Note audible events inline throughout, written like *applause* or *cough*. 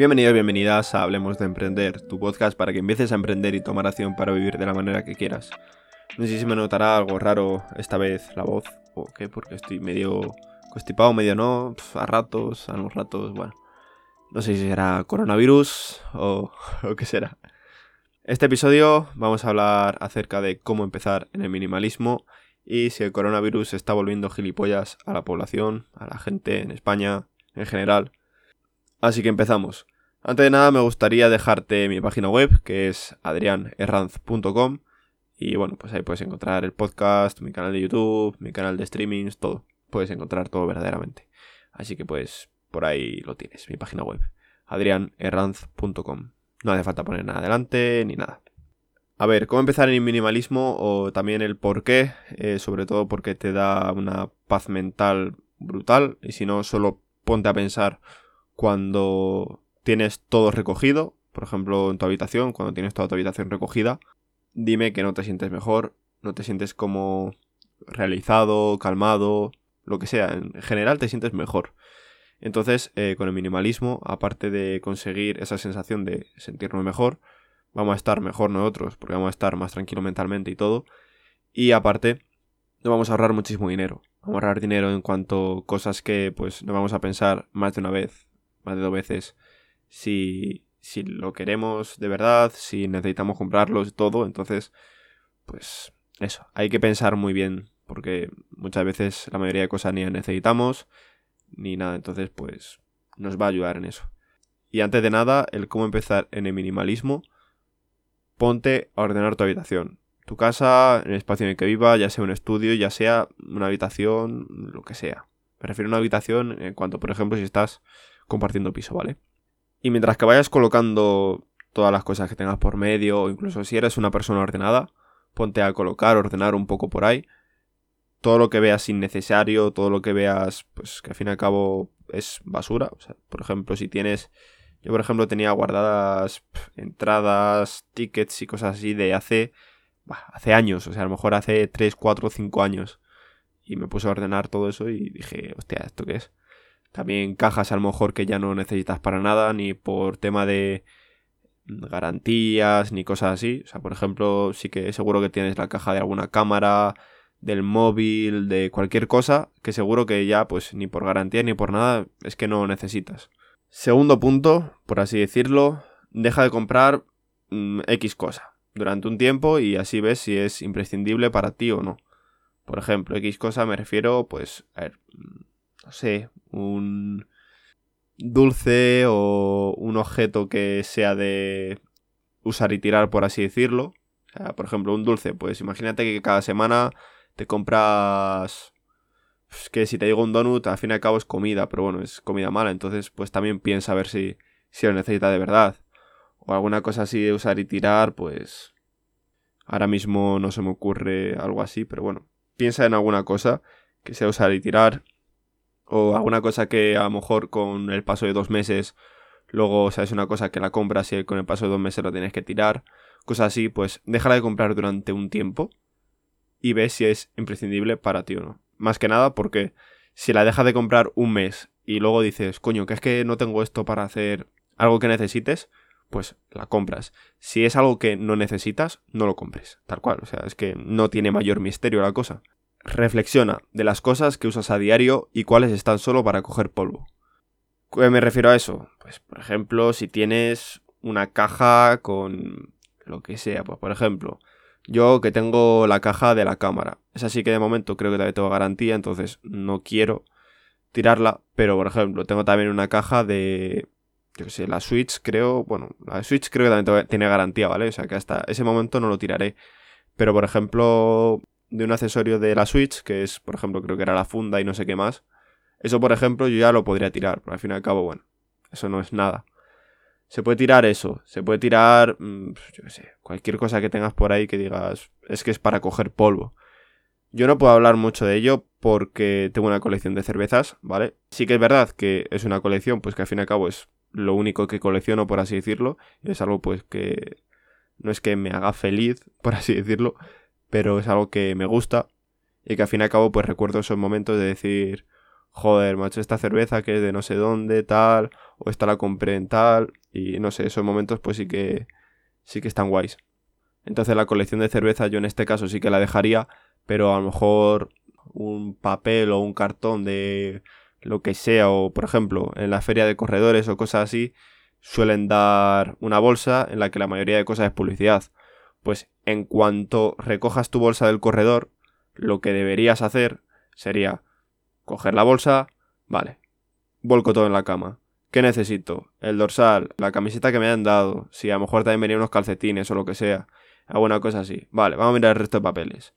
Bienvenidos y bienvenidas a Hablemos de Emprender, tu podcast para que empieces a emprender y tomar acción para vivir de la manera que quieras. No sé si me notará algo raro esta vez la voz o qué, porque estoy medio constipado, medio no, a ratos, a unos ratos, bueno. No sé si será coronavirus o, *laughs* o qué será. Este episodio vamos a hablar acerca de cómo empezar en el minimalismo y si el coronavirus está volviendo gilipollas a la población, a la gente en España en general. Así que empezamos. Antes de nada me gustaría dejarte mi página web que es adrianerranz.com y bueno, pues ahí puedes encontrar el podcast, mi canal de YouTube, mi canal de streamings, todo. Puedes encontrar todo verdaderamente. Así que pues por ahí lo tienes, mi página web, adrianerranz.com. No hace falta poner nada adelante ni nada. A ver, ¿cómo empezar en el minimalismo? O también el por qué, eh, sobre todo porque te da una paz mental brutal. Y si no, solo ponte a pensar cuando tienes todo recogido, por ejemplo en tu habitación, cuando tienes toda tu habitación recogida, dime que no te sientes mejor, no te sientes como realizado, calmado, lo que sea, en general te sientes mejor. Entonces, eh, con el minimalismo, aparte de conseguir esa sensación de sentirnos mejor, vamos a estar mejor nosotros, porque vamos a estar más tranquilo mentalmente y todo. Y aparte, nos vamos a ahorrar muchísimo dinero. Vamos a ahorrar dinero en cuanto a cosas que pues no vamos a pensar más de una vez más de dos veces si, si lo queremos de verdad, si necesitamos comprarlos y todo. Entonces, pues eso, hay que pensar muy bien porque muchas veces la mayoría de cosas ni necesitamos ni nada. Entonces, pues nos va a ayudar en eso. Y antes de nada, el cómo empezar en el minimalismo, ponte a ordenar tu habitación. Tu casa, el espacio en el que viva, ya sea un estudio, ya sea una habitación, lo que sea. Me refiero a una habitación en cuanto, por ejemplo, si estás compartiendo piso, ¿vale? Y mientras que vayas colocando todas las cosas que tengas por medio, o incluso si eres una persona ordenada, ponte a colocar, ordenar un poco por ahí. Todo lo que veas innecesario, todo lo que veas, pues que al fin y al cabo es basura. O sea, por ejemplo, si tienes. Yo, por ejemplo, tenía guardadas entradas, tickets y cosas así de hace. hace años, o sea, a lo mejor hace 3, 4, 5 años. Y me puse a ordenar todo eso y dije, hostia, ¿esto qué es? También cajas a lo mejor que ya no necesitas para nada, ni por tema de garantías, ni cosas así. O sea, por ejemplo, sí que seguro que tienes la caja de alguna cámara, del móvil, de cualquier cosa, que seguro que ya, pues, ni por garantía ni por nada, es que no necesitas. Segundo punto, por así decirlo, deja de comprar mm, X cosa durante un tiempo y así ves si es imprescindible para ti o no. Por ejemplo, X cosa me refiero, pues, a ver, no sé, un dulce o un objeto que sea de usar y tirar, por así decirlo. O sea, por ejemplo, un dulce, pues imagínate que cada semana te compras... Pues, que si te digo un donut, al fin y al cabo es comida, pero bueno, es comida mala, entonces pues también piensa a ver si, si lo necesita de verdad. O alguna cosa así de usar y tirar, pues... Ahora mismo no se me ocurre algo así, pero bueno, piensa en alguna cosa que sea usar y tirar o alguna cosa que a lo mejor con el paso de dos meses, luego o sea, es una cosa que la compras y con el paso de dos meses lo tienes que tirar, cosas así, pues déjala de comprar durante un tiempo y ves si es imprescindible para ti o no. Más que nada porque si la dejas de comprar un mes y luego dices, coño, que es que no tengo esto para hacer algo que necesites, pues la compras. Si es algo que no necesitas, no lo compres. Tal cual. O sea, es que no tiene mayor misterio la cosa. Reflexiona de las cosas que usas a diario y cuáles están solo para coger polvo. ¿Qué me refiero a eso? Pues, por ejemplo, si tienes una caja con lo que sea, pues, por ejemplo, yo que tengo la caja de la cámara. Es así que de momento creo que todavía tengo garantía, entonces no quiero tirarla. Pero, por ejemplo, tengo también una caja de. Yo qué sé, la Switch creo. Bueno, la Switch creo que también tiene garantía, ¿vale? O sea que hasta ese momento no lo tiraré. Pero, por ejemplo, de un accesorio de la Switch, que es, por ejemplo, creo que era la funda y no sé qué más. Eso, por ejemplo, yo ya lo podría tirar, pero al fin y al cabo, bueno, eso no es nada. Se puede tirar eso, se puede tirar, mm, yo qué sé, cualquier cosa que tengas por ahí que digas, es que es para coger polvo. Yo no puedo hablar mucho de ello porque tengo una colección de cervezas, ¿vale? Sí que es verdad que es una colección, pues que al fin y al cabo es lo único que colecciono, por así decirlo. Y es algo pues que no es que me haga feliz, *laughs* por así decirlo, pero es algo que me gusta y que al fin y al cabo pues recuerdo esos momentos de decir, joder, macho, esta cerveza que es de no sé dónde, tal, o esta la compré en tal, y no sé, esos momentos pues sí que, sí que están guays. Entonces la colección de cerveza yo en este caso sí que la dejaría, pero a lo mejor un papel o un cartón de lo que sea, o por ejemplo en la feria de corredores o cosas así, suelen dar una bolsa en la que la mayoría de cosas es publicidad. Pues en cuanto recojas tu bolsa del corredor, lo que deberías hacer sería coger la bolsa, vale, volco todo en la cama. ¿Qué necesito? El dorsal, la camiseta que me han dado, si a lo mejor también venía unos calcetines o lo que sea, alguna cosa así. Vale, vamos a mirar el resto de papeles.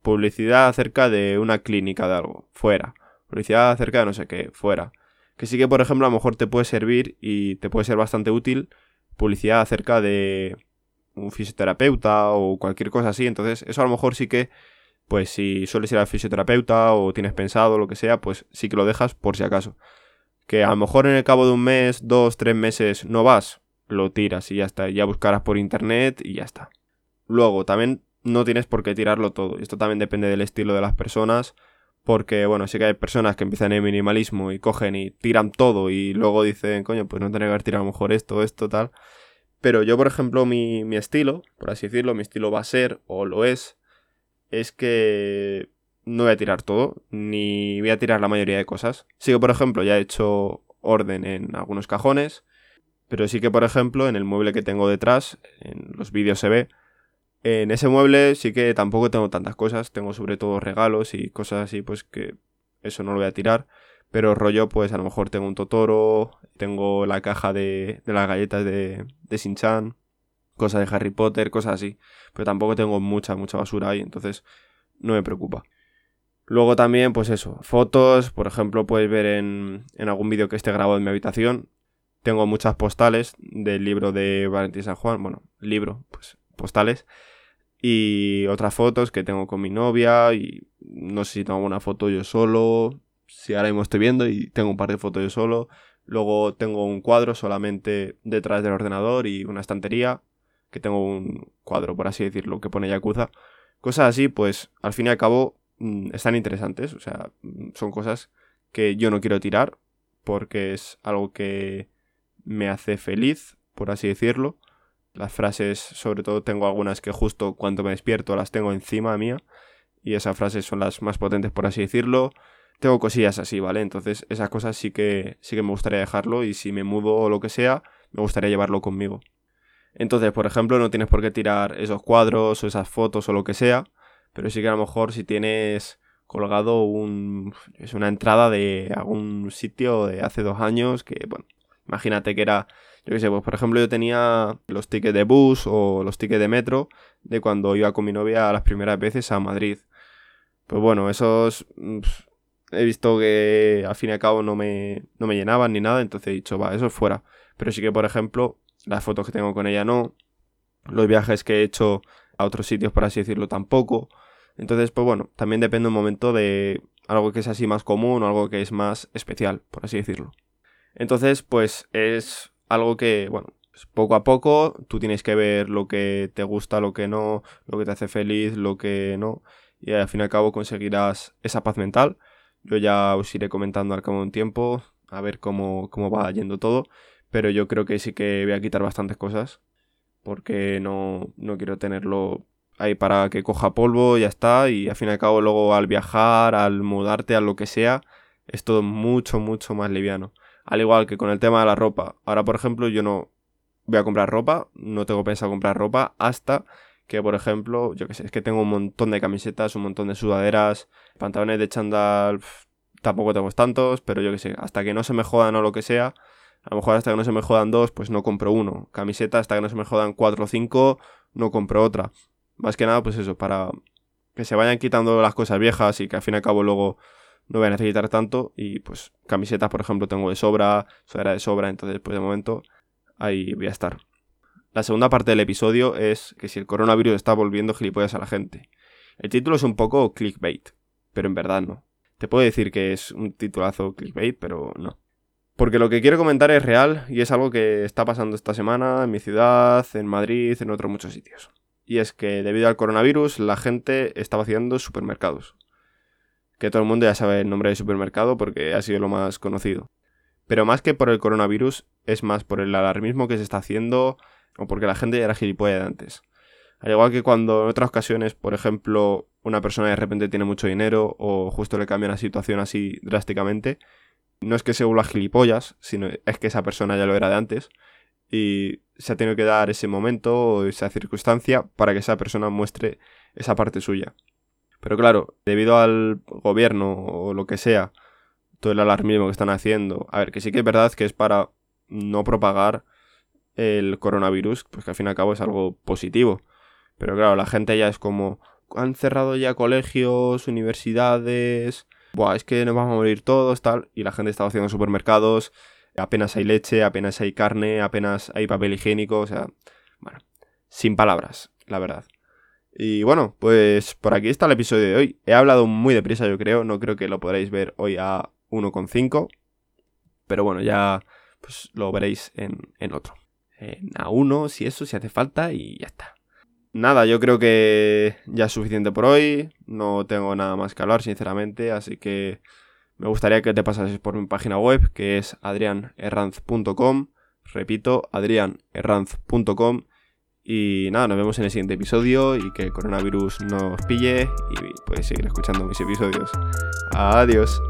Publicidad acerca de una clínica de algo, fuera. Publicidad acerca de no sé qué, fuera. Que sí que, por ejemplo, a lo mejor te puede servir y te puede ser bastante útil publicidad acerca de un fisioterapeuta o cualquier cosa así. Entonces, eso a lo mejor sí que, pues si sueles ir al fisioterapeuta o tienes pensado lo que sea, pues sí que lo dejas por si acaso. Que a lo mejor en el cabo de un mes, dos, tres meses no vas, lo tiras y ya está. Ya buscarás por internet y ya está. Luego, también no tienes por qué tirarlo todo. Esto también depende del estilo de las personas. Porque, bueno, sí que hay personas que empiezan en minimalismo y cogen y tiran todo y luego dicen, coño, pues no tengo que haber tirado a lo mejor esto, esto, tal. Pero yo, por ejemplo, mi, estilo, por así decirlo, mi estilo va a ser, o lo es, es que no voy a tirar todo, ni voy a tirar la mayoría de cosas. Sí que, por ejemplo, ya he hecho orden en algunos cajones, pero sí que, por ejemplo, en el mueble que tengo detrás, en los vídeos se ve, en ese mueble sí que tampoco tengo tantas cosas, tengo sobre todo regalos y cosas así, pues que eso no lo voy a tirar. Pero rollo, pues a lo mejor tengo un Totoro, tengo la caja de, de las galletas de, de Shin-Chan, cosas de Harry Potter, cosas así. Pero tampoco tengo mucha, mucha basura ahí, entonces no me preocupa. Luego también, pues eso, fotos, por ejemplo, puedes ver en, en algún vídeo que esté grabado en mi habitación. Tengo muchas postales del libro de Valentín San Juan, bueno, libro, pues postales y otras fotos que tengo con mi novia y no sé si tengo una foto yo solo, si ahora mismo estoy viendo y tengo un par de fotos yo solo. Luego tengo un cuadro solamente detrás del ordenador y una estantería, que tengo un cuadro, por así decirlo, que pone Yakuza. Cosas así, pues al fin y al cabo mm, están interesantes, o sea, mm, son cosas que yo no quiero tirar porque es algo que me hace feliz, por así decirlo. Las frases, sobre todo tengo algunas que justo cuando me despierto las tengo encima mía. Y esas frases son las más potentes, por así decirlo. Tengo cosillas así, ¿vale? Entonces esas cosas sí que, sí que me gustaría dejarlo y si me mudo o lo que sea, me gustaría llevarlo conmigo. Entonces, por ejemplo, no tienes por qué tirar esos cuadros o esas fotos o lo que sea, pero sí que a lo mejor si tienes colgado un, es una entrada de algún sitio de hace dos años que, bueno, imagínate que era yo qué sé, pues por ejemplo yo tenía los tickets de bus o los tickets de metro de cuando iba con mi novia las primeras veces a Madrid. Pues bueno, esos mm, he visto que al fin y al cabo no me, no me llenaban ni nada, entonces he dicho, va, eso es fuera. Pero sí que por ejemplo las fotos que tengo con ella no, los viajes que he hecho a otros sitios por así decirlo tampoco. Entonces, pues bueno, también depende un momento de algo que es así más común o algo que es más especial, por así decirlo. Entonces, pues es algo que, bueno, poco a poco tú tienes que ver lo que te gusta, lo que no, lo que te hace feliz, lo que no, y al fin y al cabo conseguirás esa paz mental. Yo ya os iré comentando al cabo de un tiempo, a ver cómo, cómo va yendo todo, pero yo creo que sí que voy a quitar bastantes cosas, porque no, no quiero tenerlo ahí para que coja polvo, ya está, y al fin y al cabo luego al viajar, al mudarte, a lo que sea, es todo mucho, mucho más liviano. Al igual que con el tema de la ropa. Ahora, por ejemplo, yo no voy a comprar ropa, no tengo pensado comprar ropa hasta que, por ejemplo, yo que sé, es que tengo un montón de camisetas, un montón de sudaderas, pantalones de chandal, tampoco tengo tantos, pero yo que sé, hasta que no se me jodan o lo que sea, a lo mejor hasta que no se me jodan dos, pues no compro uno. Camiseta, hasta que no se me jodan cuatro o cinco, no compro otra. Más que nada, pues eso, para que se vayan quitando las cosas viejas y que al fin y al cabo luego no voy a necesitar tanto y pues camisetas, por ejemplo, tengo de sobra, sudadera de sobra, entonces pues de momento ahí voy a estar. La segunda parte del episodio es que si el coronavirus está volviendo gilipollas a la gente. El título es un poco clickbait, pero en verdad no. Te puedo decir que es un titulazo clickbait, pero no. Porque lo que quiero comentar es real y es algo que está pasando esta semana en mi ciudad, en Madrid, en otros muchos sitios. Y es que debido al coronavirus la gente está vaciando supermercados. que todo el mundo ya sabe el nombre del supermercado porque ha sido lo más conocido. Pero más que por el coronavirus, es más por el alarmismo que se está haciendo o porque la gente ya era gilipollas de antes. Al igual que cuando en otras ocasiones, por ejemplo, una persona de repente tiene mucho dinero o justo le cambia la situación así drásticamente, no es que se vuelva gilipollas, sino es que esa persona ya lo era de antes y se ha tenido que dar ese momento o esa circunstancia para que esa persona muestre esa parte suya. Pero claro, debido al gobierno o lo que sea, todo el alarmismo que están haciendo, a ver, que sí que es verdad que es para no propagar el coronavirus, pues que al fin y al cabo es algo positivo. Pero claro, la gente ya es como, han cerrado ya colegios, universidades, Buah, es que nos vamos a morir todos, tal, y la gente está haciendo supermercados, apenas hay leche, apenas hay carne, apenas hay papel higiénico, o sea, bueno, sin palabras, la verdad. Y bueno, pues por aquí está el episodio de hoy. He hablado muy deprisa, yo creo, no creo que lo podréis ver hoy a 1,5, pero bueno, ya pues lo veréis en, en otro. En A1, si eso, si hace falta, y ya está. Nada, yo creo que ya es suficiente por hoy. No tengo nada más que hablar, sinceramente. Así que me gustaría que te pasases por mi página web, que es adrianerranz.com. Repito, adrianerranz.com. Y nada, nos vemos en el siguiente episodio y que el coronavirus no os pille y puedes seguir escuchando mis episodios. Adiós.